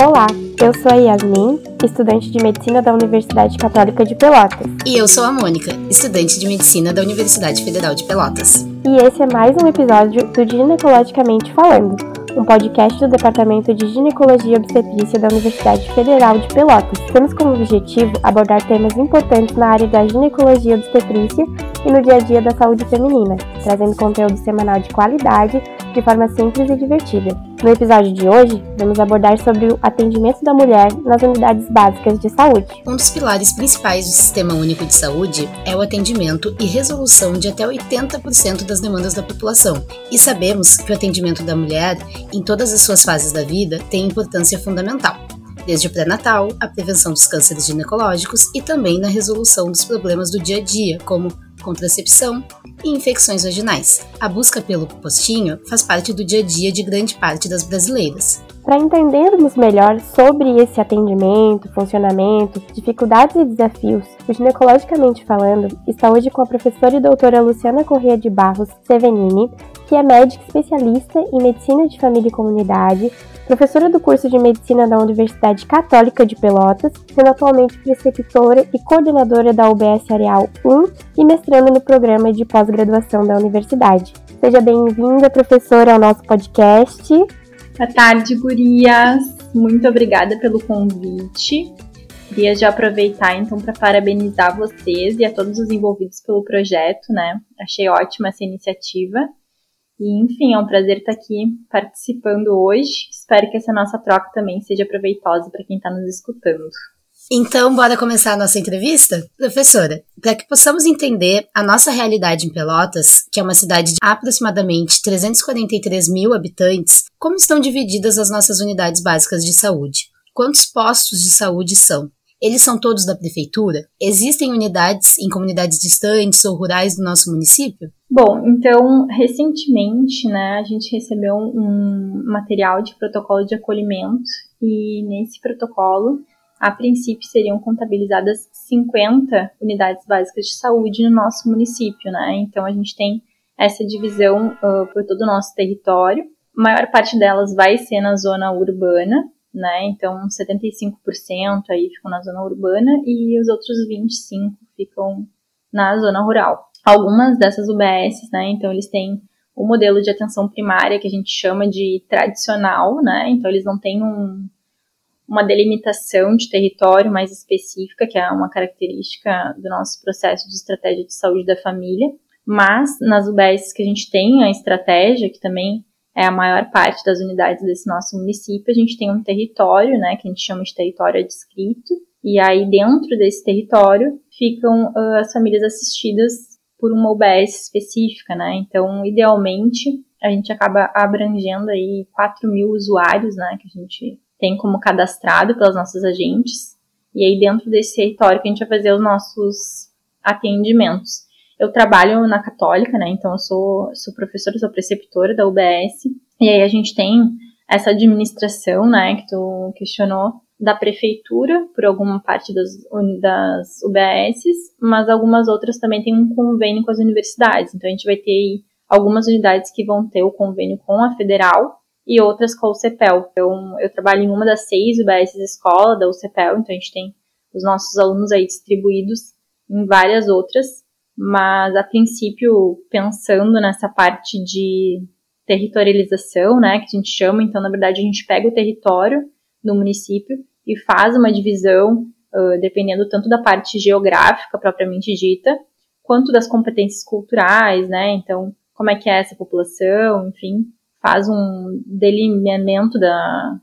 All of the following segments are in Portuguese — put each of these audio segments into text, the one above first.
Olá, eu sou a Yasmin, estudante de Medicina da Universidade Católica de Pelotas. E eu sou a Mônica, estudante de Medicina da Universidade Federal de Pelotas. E esse é mais um episódio do Ginecologicamente Falando, um podcast do Departamento de Ginecologia e Obstetrícia da Universidade Federal de Pelotas. Temos como objetivo abordar temas importantes na área da ginecologia e obstetrícia e no dia a dia da saúde feminina, trazendo conteúdo semanal de qualidade de forma simples e divertida. No episódio de hoje, vamos abordar sobre o atendimento da mulher nas unidades básicas de saúde. Um dos pilares principais do Sistema Único de Saúde é o atendimento e resolução de até 80% das demandas da população. E sabemos que o atendimento da mulher, em todas as suas fases da vida, tem importância fundamental desde o pré-natal, a prevenção dos cânceres ginecológicos e também na resolução dos problemas do dia a dia, como contracepção e infecções vaginais. A busca pelo postinho faz parte do dia a dia de grande parte das brasileiras. Para entendermos melhor sobre esse atendimento, funcionamento, dificuldades e desafios, o Ginecologicamente Falando está hoje com a professora e doutora Luciana Corrêa de Barros Sevenini, que é médica especialista em medicina de família e comunidade, professora do curso de medicina da Universidade Católica de Pelotas, sendo atualmente preceptora e coordenadora da UBS Areal 1 e mestrando no programa de pós-graduação da universidade. Seja bem-vinda, professora, ao nosso podcast. Boa tarde, gurias. Muito obrigada pelo convite. Queria já aproveitar então para parabenizar vocês e a todos os envolvidos pelo projeto, né? Achei ótima essa iniciativa. E, enfim, é um prazer estar aqui participando hoje. Espero que essa nossa troca também seja proveitosa para quem está nos escutando. Então, bora começar a nossa entrevista? Professora, para que possamos entender a nossa realidade em Pelotas, que é uma cidade de aproximadamente 343 mil habitantes, como estão divididas as nossas unidades básicas de saúde? Quantos postos de saúde são? Eles são todos da prefeitura? Existem unidades em comunidades distantes ou rurais do nosso município? Bom, então, recentemente, né, a gente recebeu um material de protocolo de acolhimento e nesse protocolo, a princípio, seriam contabilizadas 50 unidades básicas de saúde no nosso município, né? Então, a gente tem essa divisão uh, por todo o nosso território. A maior parte delas vai ser na zona urbana, né? Então, 75% aí ficam na zona urbana e os outros 25% ficam na zona rural. Algumas dessas UBS, né? Então, eles têm o modelo de atenção primária que a gente chama de tradicional, né? Então, eles não têm um, uma delimitação de território mais específica, que é uma característica do nosso processo de estratégia de saúde da família. Mas nas UBS que a gente tem a estratégia, que também é a maior parte das unidades desse nosso município, a gente tem um território, né, que a gente chama de território adscrito, e aí dentro desse território ficam uh, as famílias assistidas por uma UBS específica, né, então idealmente a gente acaba abrangendo aí 4 mil usuários, né, que a gente tem como cadastrado pelas nossas agentes, e aí dentro desse território que a gente vai fazer os nossos atendimentos. Eu trabalho na Católica, né? Então eu sou, sou professora, sou preceptora da UBS. E aí a gente tem essa administração, né, que tu questionou, da prefeitura, por alguma parte das, das UBSs, mas algumas outras também têm um convênio com as universidades. Então a gente vai ter algumas unidades que vão ter o convênio com a federal e outras com o CEPEL. Então eu trabalho em uma das seis UBSs escola da UCEPEL, então a gente tem os nossos alunos aí distribuídos em várias outras mas a princípio pensando nessa parte de territorialização, né, que a gente chama, então na verdade a gente pega o território do município e faz uma divisão, uh, dependendo tanto da parte geográfica propriamente dita, quanto das competências culturais, né, então como é que é essa população, enfim, faz um delineamento da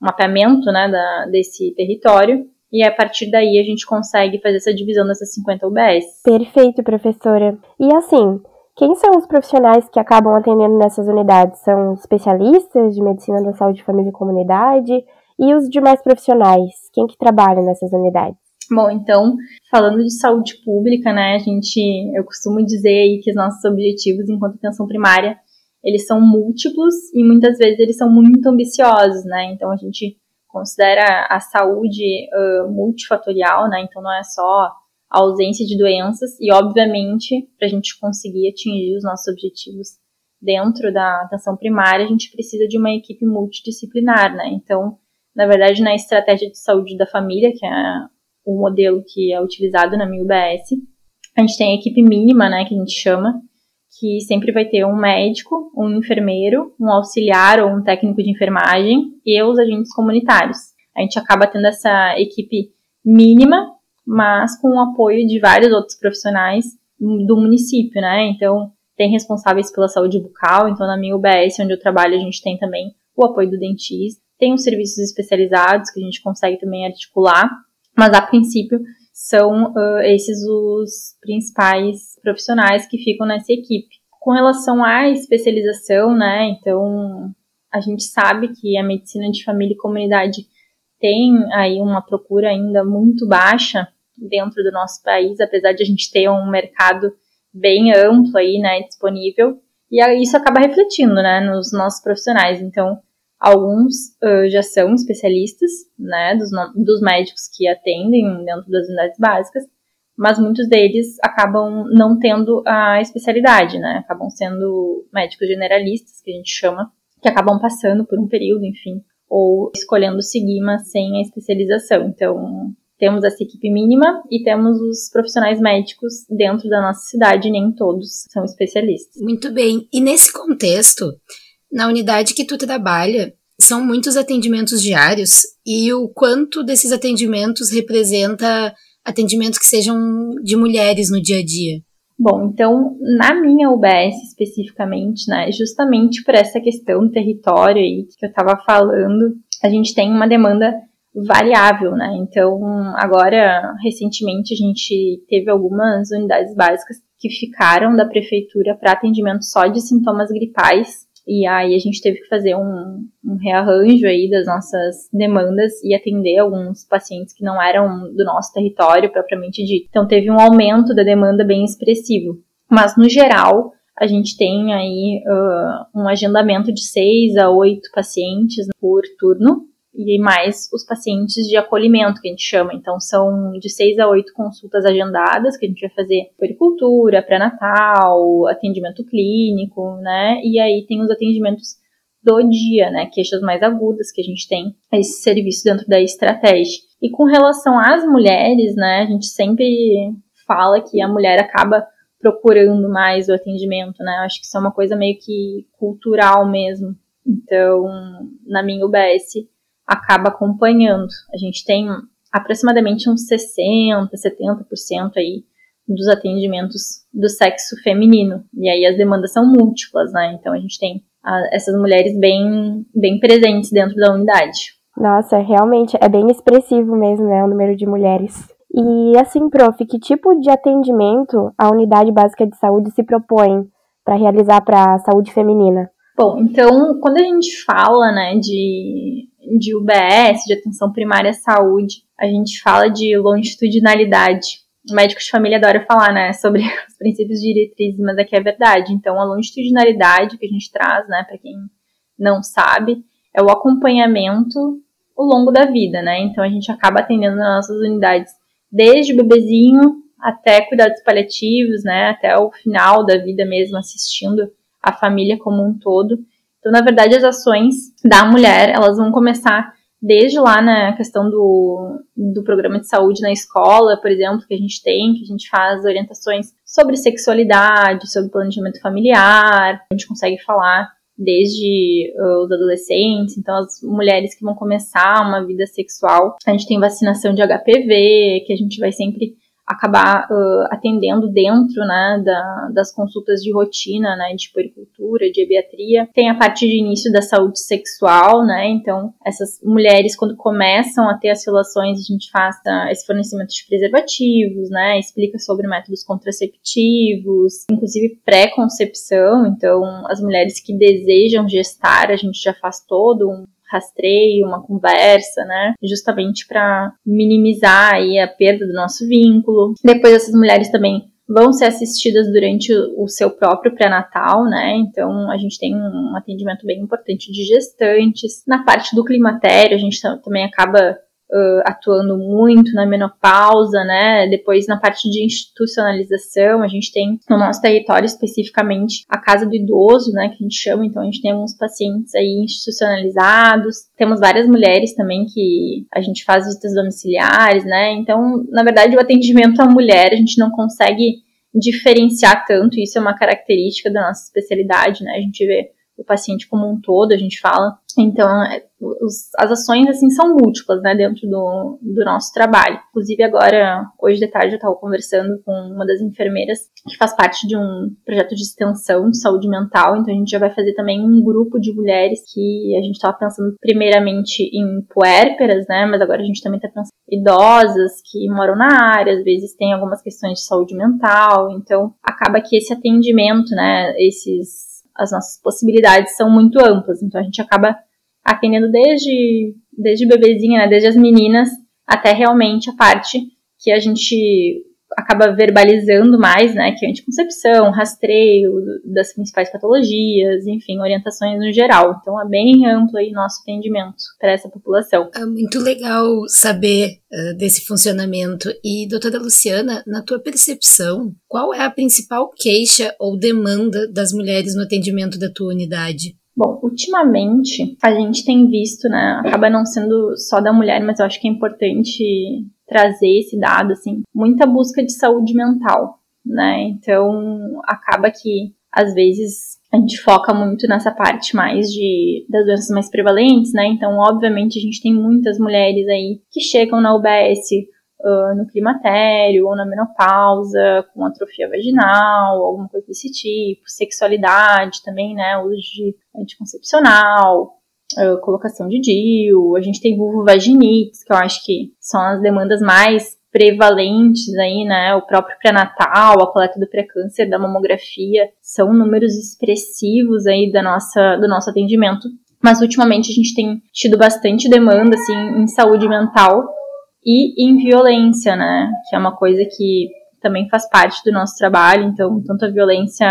um mapeamento, né, da, desse território e a partir daí a gente consegue fazer essa divisão dessas 50 UBS. Perfeito, professora. E assim, quem são os profissionais que acabam atendendo nessas unidades? São especialistas de medicina da saúde, família e comunidade? E os demais profissionais? Quem que trabalha nessas unidades? Bom, então, falando de saúde pública, né, a gente, eu costumo dizer aí que os nossos objetivos enquanto atenção primária, eles são múltiplos e muitas vezes eles são muito ambiciosos, né, então a gente considera a saúde uh, multifatorial, né? Então não é só a ausência de doenças e, obviamente, para a gente conseguir atingir os nossos objetivos dentro da atenção primária, a gente precisa de uma equipe multidisciplinar, né? Então Na verdade, na estratégia de saúde da família, que é o modelo que é utilizado na minha UBS, a gente tem a equipe mínima, né, que a gente chama, que sempre vai ter um médico, um enfermeiro, um auxiliar ou um técnico de enfermagem e os agentes comunitários. A gente acaba tendo essa equipe mínima, mas com o apoio de vários outros profissionais do município, né? Então, tem responsáveis pela saúde bucal, então na minha UBS, onde eu trabalho, a gente tem também o apoio do dentista, tem os serviços especializados que a gente consegue também articular, mas a princípio são uh, esses os principais profissionais que ficam nessa equipe. Com relação à especialização, né, então a gente sabe que a medicina de família e comunidade tem aí uma procura ainda muito baixa dentro do nosso país, apesar de a gente ter um mercado bem amplo aí, né, disponível, e isso acaba refletindo, né, nos nossos profissionais. Então, alguns uh, já são especialistas, né, dos, dos médicos que atendem dentro das unidades básicas, mas muitos deles acabam não tendo a especialidade, né, acabam sendo médicos generalistas, que a gente chama, que acabam passando por um período, enfim, ou escolhendo seguir, mas sem a especialização. Então, temos essa equipe mínima e temos os profissionais médicos dentro da nossa cidade, nem todos são especialistas. Muito bem. E nesse contexto, na unidade que tu trabalha, são muitos atendimentos diários e o quanto desses atendimentos representa atendimentos que sejam de mulheres no dia a dia? Bom, então, na minha UBS especificamente, né, justamente por essa questão do território aí que eu estava falando, a gente tem uma demanda variável, né? Então, agora, recentemente, a gente teve algumas unidades básicas que ficaram da prefeitura para atendimento só de sintomas gripais e aí a gente teve que fazer um, um, rearranjo aí das nossas demandas e atender alguns pacientes que não eram do nosso território propriamente dito. Então teve um aumento da demanda bem expressivo. Mas no geral, a gente tem aí uh, um agendamento de seis a oito pacientes por turno e mais os pacientes de acolhimento, que a gente chama. Então, são de seis a oito consultas agendadas, que a gente vai fazer pericultura, pré-natal, atendimento clínico, né? E aí tem os atendimentos do dia, né? Queixas mais agudas, que a gente tem esse serviço dentro da estratégia. E com relação às mulheres, né? A gente sempre fala que a mulher acaba procurando mais o atendimento, né? Eu acho que isso é uma coisa meio que cultural mesmo. Então, na minha UBS, acaba acompanhando. A gente tem aproximadamente uns 60, 70% aí dos atendimentos do sexo feminino. E aí as demandas são múltiplas, né? Então a gente tem a, essas mulheres bem, bem presentes dentro da unidade. Nossa, realmente é bem expressivo mesmo, né, o número de mulheres. E assim, prof, que tipo de atendimento a unidade básica de saúde se propõe para realizar para a saúde feminina? Bom, então, quando a gente fala, né, de de UBS, de atenção primária à saúde, a gente fala de longitudinalidade. O médico de família adora falar, né, sobre os princípios diretrizes, mas aqui é verdade. Então, a longitudinalidade que a gente traz, né, para quem não sabe, é o acompanhamento ao longo da vida, né? Então, a gente acaba atendendo nas nossas unidades desde o bebezinho até cuidados paliativos, né, até o final da vida mesmo, assistindo a família como um todo. Então, na verdade, as ações da mulher, elas vão começar desde lá na questão do, do programa de saúde na escola, por exemplo, que a gente tem, que a gente faz orientações sobre sexualidade, sobre planejamento familiar, a gente consegue falar desde os adolescentes, então as mulheres que vão começar uma vida sexual, a gente tem vacinação de HPV, que a gente vai sempre acabar uh, atendendo dentro né, da, das consultas de rotina, né, de puericultura, de ebiatria. Tem a parte de início da saúde sexual, né, então essas mulheres quando começam a ter as relações, a gente faz uh, esse fornecimento de preservativos, né, explica sobre métodos contraceptivos, inclusive pré-concepção, então as mulheres que desejam gestar, a gente já faz todo um rastreio, uma conversa, né? Justamente para minimizar aí a perda do nosso vínculo. Depois essas mulheres também vão ser assistidas durante o seu próprio pré-natal, né? Então a gente tem um atendimento bem importante de gestantes. Na parte do climatério, a gente também acaba uh, atuando muito na menopausa, né? Depois na parte de institucionalização, a gente tem no nosso território especificamente a casa do idoso, né? Que a gente chama, então a gente tem alguns pacientes aí institucionalizados. Temos várias mulheres também que a gente faz visitas domiciliares, né? Então, na verdade, o atendimento à mulher a gente não consegue diferenciar tanto, isso é uma característica da nossa especialidade, né? A gente vê o paciente como um todo, a gente fala. Então, é, os, as ações, assim, são múltiplas, né, dentro do, do nosso trabalho. Inclusive, agora, hoje de tarde, eu estava conversando com uma das enfermeiras que faz parte de um projeto de extensão de saúde mental. Então, a gente já vai fazer também um grupo de mulheres que a gente estava pensando primeiramente em puérperas, né, mas agora a gente também está pensando em idosas que moram na área, às vezes tem algumas questões de saúde mental. Então, acaba que esse atendimento, né, esses as nossas possibilidades são muito amplas. Então a gente acaba atendendo desde, desde bebezinha, né, desde as meninas, até realmente a parte que a gente acaba verbalizando mais, né, que é anticoncepção, rastreio das principais patologias, enfim, orientações no geral. Então é bem amplo aí nosso atendimento para essa população. É muito legal saber uh, desse funcionamento. E, doutora Luciana, na tua percepção, qual é a principal queixa ou demanda das mulheres no atendimento da tua unidade? Bom, ultimamente a gente tem visto, né, acaba não sendo só da mulher, mas eu acho que é importante trazer esse dado, assim, muita busca de saúde mental, né? Então, acaba que às vezes a gente foca muito nessa parte mais de das doenças mais prevalentes, né? Então, obviamente, a gente tem muitas mulheres aí que chegam na UBS uh, no climatério ou na menopausa, com atrofia vaginal, alguma coisa desse tipo, sexualidade também, né? Uso de anticoncepcional, colocação de DIU, a gente tem vulvovaginites, que eu acho que são as demandas mais prevalentes aí, né? O próprio pré-natal, a coleta do pré-câncer, da mamografia, são números expressivos aí da nossa, do nosso atendimento. Mas ultimamente a gente tem tido bastante demanda, assim, em saúde mental e em violência, né? Que é uma coisa que também faz parte do nosso trabalho, então, tanto a violência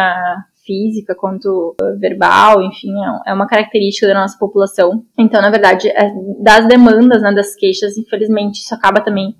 física quanto uh, verbal, enfim, é, é uma característica da nossa população. Então, na verdade, é, das demandas, né, das queixas, infelizmente, isso acaba também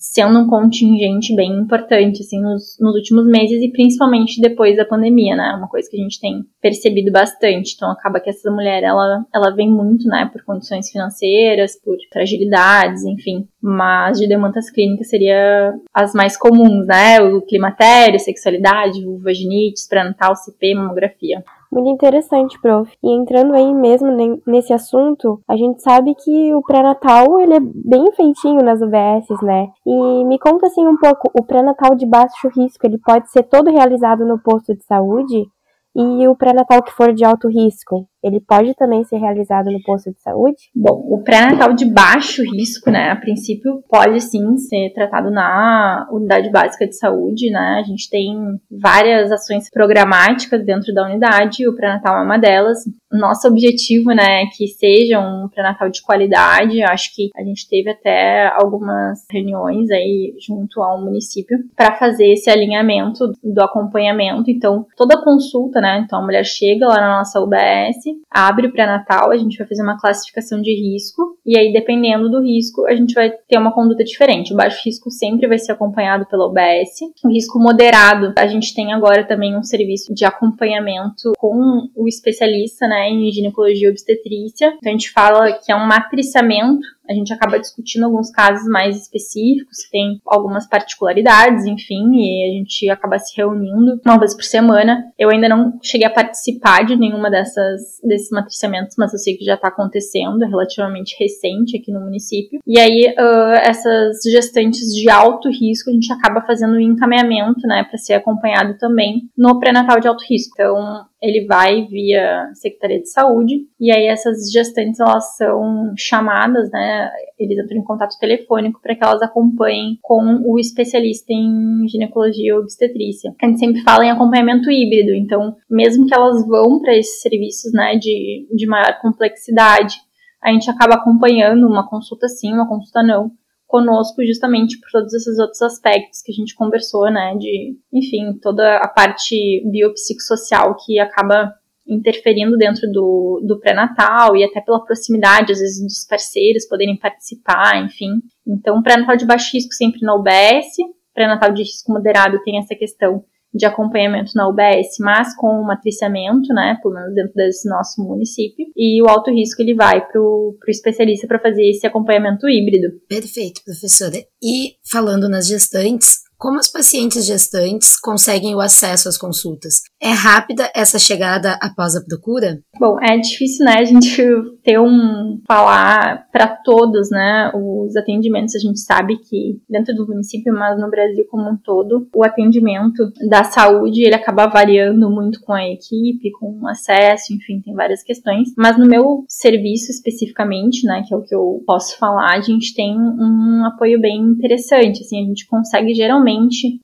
sendo um contingente bem importante, assim, nos, nos, últimos meses e principalmente depois da pandemia, né? Uma coisa que a gente tem percebido bastante. Então, acaba que essa mulher, ela, ela vem muito, né, por condições financeiras, por fragilidades, enfim. Mas de demandas clínicas seria as mais comuns, né? O climatério, sexualidade, vulvaginite, pré-natal, CP, mamografia. Muito interessante, prof. E entrando aí mesmo nesse assunto, a gente sabe que o pré-natal ele é bem feitinho nas UBSs, né? E me conta assim um pouco, o pré-natal de baixo risco, ele pode ser todo realizado no posto de saúde? E o pré-natal que for de alto risco, ele pode também ser realizado no posto de saúde? Bom, o pré-natal de baixo risco, né, a princípio pode sim ser tratado na unidade básica de saúde, né? A gente tem várias ações programáticas dentro da unidade, o pré-natal é uma delas. Nosso objetivo, né, é que seja um pré-natal de qualidade. Acho que a gente teve até algumas reuniões aí junto ao município para fazer esse alinhamento do acompanhamento. Então, toda consulta né? Então a mulher chega lá na nossa UBS, abre o pré-natal, a gente vai fazer uma classificação de risco, e aí dependendo do risco, a gente vai ter uma conduta diferente. O baixo risco sempre vai ser acompanhado pela UBS. O risco moderado, a gente tem agora também um serviço de acompanhamento com o especialista, né, em ginecologia e obstetrícia. Então a gente fala que é um matriciamento a gente acaba discutindo alguns casos mais específicos, tem algumas particularidades, enfim, e a gente acaba se reunindo uma vez por semana. Eu ainda não cheguei a participar de nenhuma dessas desses matriciamentos, mas eu sei que já está acontecendo, é relativamente recente aqui no município. E aí, uh, essas gestantes de alto risco, a gente acaba fazendo um encaminhamento, né, para ser acompanhado também no pré-natal de alto risco. Então, ele vai via Secretaria de Saúde, e aí essas gestantes elas são chamadas, né? Eles entram em contato telefônico para que elas acompanhem com o especialista em ginecologia e obstetrícia. A gente sempre fala em acompanhamento híbrido, então, mesmo que elas vão para esses serviços, né, de, de maior complexidade, a gente acaba acompanhando uma consulta sim, uma consulta não, conosco justamente por todos esses outros aspectos que a gente conversou, né, de, enfim, toda a parte biopsicossocial que acaba interferindo dentro do, do pré-natal e até pela proximidade, às vezes, dos parceiros poderem participar, enfim. Então, pré-natal de baixo risco sempre na UBS, pré-natal de risco moderado tem essa questão de acompanhamento na UBS, mas com um matriciamento, né, pelo menos dentro desse nosso município, e o alto risco ele vai para o especialista para fazer esse acompanhamento híbrido. Perfeito, professora. E falando nas gestantes, como as pacientes gestantes conseguem o acesso às consultas? É rápida essa chegada após a procura? Bom, é difícil, né, a gente ter um falar para todos, né, os atendimentos. A gente sabe que dentro do município, mas no Brasil como um todo, o atendimento da saúde ele acaba variando muito com a equipe, com o acesso, enfim, tem várias questões. Mas no meu serviço especificamente, né, que é o que eu posso falar, a gente tem um apoio bem interessante. Assim, a gente consegue geralmente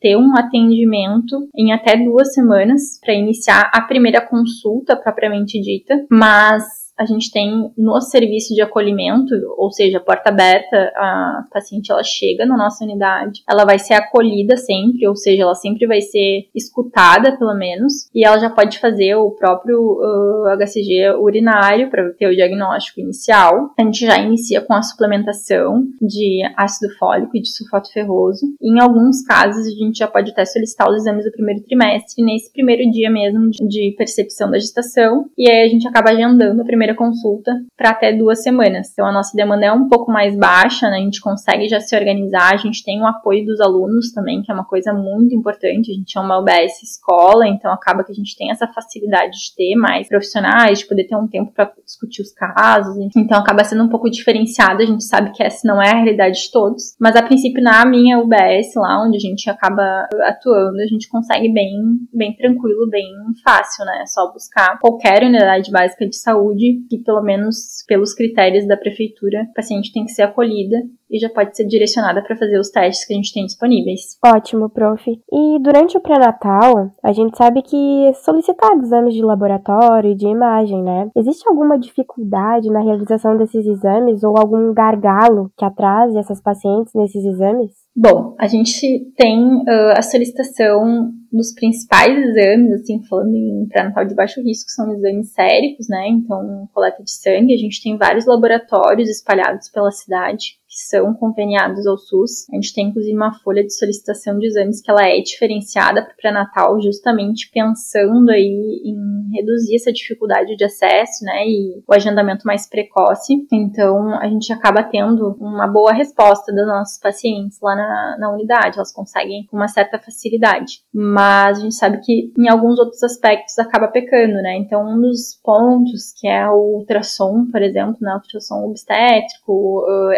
ter um atendimento em até duas semanas para iniciar a primeira consulta propriamente dita, mas a gente tem no serviço de acolhimento, ou seja, porta aberta, a paciente ela chega na nossa unidade, ela vai ser acolhida sempre, ou seja, ela sempre vai ser escutada pelo menos, e ela já pode fazer o próprio uh, HCG urinário para ter o diagnóstico inicial. A gente já inicia com a suplementação de ácido fólico e de sulfato ferroso. E em alguns casos a gente já pode até solicitar os exames do primeiro trimestre nesse primeiro dia mesmo de percepção da gestação, e aí a gente acaba agendando a primeira primeira consulta para até duas semanas. Então a nossa demanda é um pouco mais baixa, né? A gente consegue já se organizar, a gente tem o apoio dos alunos também, que é uma coisa muito importante. A gente é uma UBS escola, então acaba que a gente tem essa facilidade de ter mais profissionais, de poder ter um tempo para discutir os casos. Então acaba sendo um pouco diferenciado. A gente sabe que essa não é a realidade de todos, mas a princípio na minha UBS, lá onde a gente acaba atuando, a gente consegue bem, bem tranquilo, bem fácil, né? É só buscar qualquer unidade básica de saúde que, pelo menos pelos critérios da prefeitura, a paciente tem que ser acolhida e já pode ser direcionada para fazer os testes que a gente tem disponíveis. Ótimo, prof. E durante o pré-natal, a gente sabe que solicitar exames de laboratório e de imagem, né? Existe alguma dificuldade na realização desses exames ou algum gargalo que atrase essas pacientes nesses exames? Bom, a gente tem uh, a solicitação dos principais exames, assim, falando em pré-natal de baixo risco, são exames séricos, né? Então, coleta de sangue. A gente tem vários laboratórios espalhados pela cidade que são conveniados ao SUS. A gente tem inclusive uma folha de solicitação de exames que ela é diferenciada para pré-natal, justamente pensando aí em reduzir essa dificuldade de acesso, né, e o agendamento mais precoce. Então, a gente acaba tendo uma boa resposta das nossas pacientes lá na, na unidade, elas conseguem com uma certa facilidade. Mas a gente sabe que em alguns outros aspectos acaba pecando, né? Então, um dos pontos que é o ultrassom, por exemplo, né, ultrassom obstétrico, uh,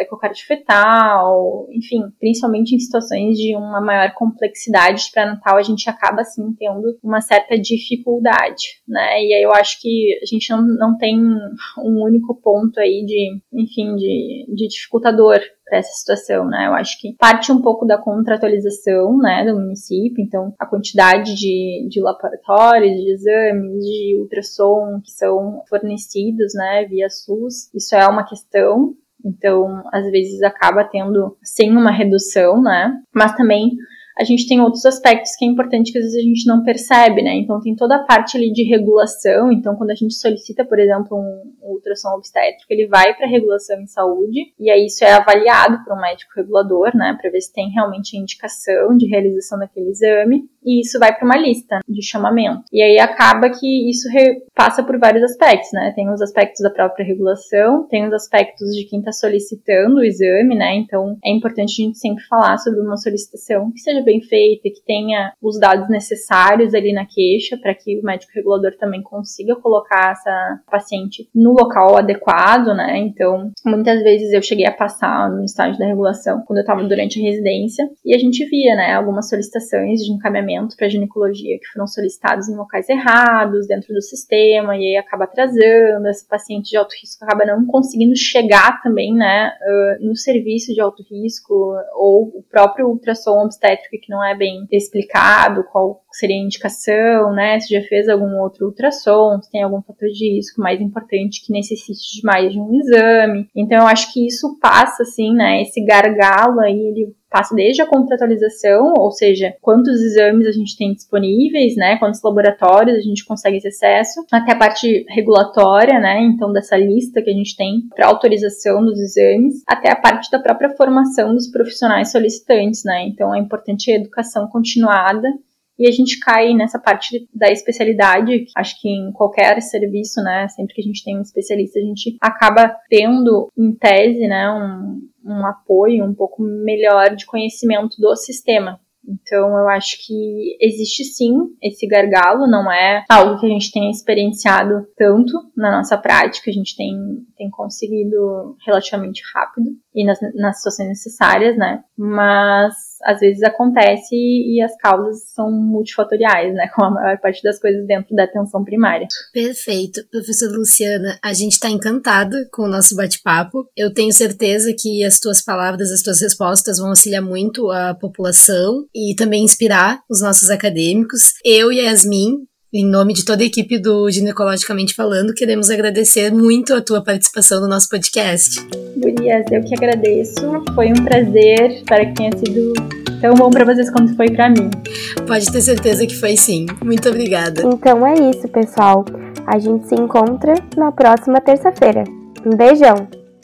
fetal, enfim, principalmente em situações de uma maior complexidade de pré-natal, a gente acaba assim tendo uma certa dificuldade, né? E aí eu acho que a gente não, não tem um único ponto aí de, enfim, de, de dificultador para essa situação, né? Eu acho que parte um pouco da contratualização, né, do município, então a quantidade de, de laboratórios, de exames, de ultrassom que são fornecidos, né, via SUS, isso é uma questão, então, às vezes acaba tendo, sim, uma redução, né? Mas também a gente tem outros aspectos que é importante que às vezes a gente não percebe, né? Então tem toda a parte ali de regulação. Então quando a gente solicita, por exemplo, um ultrassom obstétrico, ele vai para regulação em saúde e aí isso é avaliado por um médico regulador, né, para ver se tem realmente a indicação de realização daquele exame e isso vai para uma lista de chamamento. E aí acaba que isso passa por vários aspectos, né? Tem os aspectos da própria regulação, tem os aspectos de quem está solicitando o exame, né? Então é importante a gente sempre falar sobre uma solicitação que seja bem feita, que tenha os dados necessários ali na queixa para que o médico regulador também consiga colocar essa paciente no local adequado, né? Então, muitas vezes eu cheguei a passar no estágio da regulação quando eu estava durante a residência e a gente via, né, algumas solicitações de encaminhamento para ginecologia que foram solicitados em locais errados, dentro do sistema, e aí acaba atrasando, esse paciente de alto risco acaba não conseguindo chegar também, né, uh, no serviço de alto risco, ou o próprio ultrassom obstétrico que não é bem explicado, qual seria a indicação, né, se já fez algum outro ultrassom, se tem algum fator de risco mais importante que necessite de mais de um exame. Então, eu acho que isso passa, assim, né, esse gargalo aí, ele passa desde a contratualização, ou seja, quantos exames a gente tem disponíveis, né, quantos laboratórios a gente consegue esse acesso, até a parte regulatória, né, então dessa lista que a gente tem para autorização dos exames, até a parte da própria formação dos profissionais solicitantes, né, então é importante a educação continuada e a gente cai nessa parte da especialidade, acho que em qualquer serviço, né, sempre que a gente tem um especialista, a gente acaba tendo, em tese, né, um, um apoio um pouco melhor de conhecimento do sistema. Então, eu acho que existe sim esse gargalo, não é algo que a gente tenha experienciado tanto na nossa prática, a gente tem, tem conseguido relativamente rápido e nas, nas situações necessárias, né? Mas às vezes acontece e as causas são multifatoriais, né? Com a maior parte das coisas dentro da atenção primária. Perfeito. Professora Luciana, a gente está encantada com o nosso bate-papo. Eu tenho certeza que as tuas palavras, as tuas respostas vão auxiliar muito a população e também inspirar os nossos acadêmicos. Eu e a Yasmin em nome de toda a equipe do Ginecologicamente Falando, queremos agradecer muito a tua participação no nosso podcast. Gurias, eu que agradeço. Foi um prazer. Espero que tenha sido tão bom para vocês quanto foi para mim. Pode ter certeza que foi sim. Muito obrigada. Então é isso, pessoal. A gente se encontra na próxima terça-feira. Um beijão!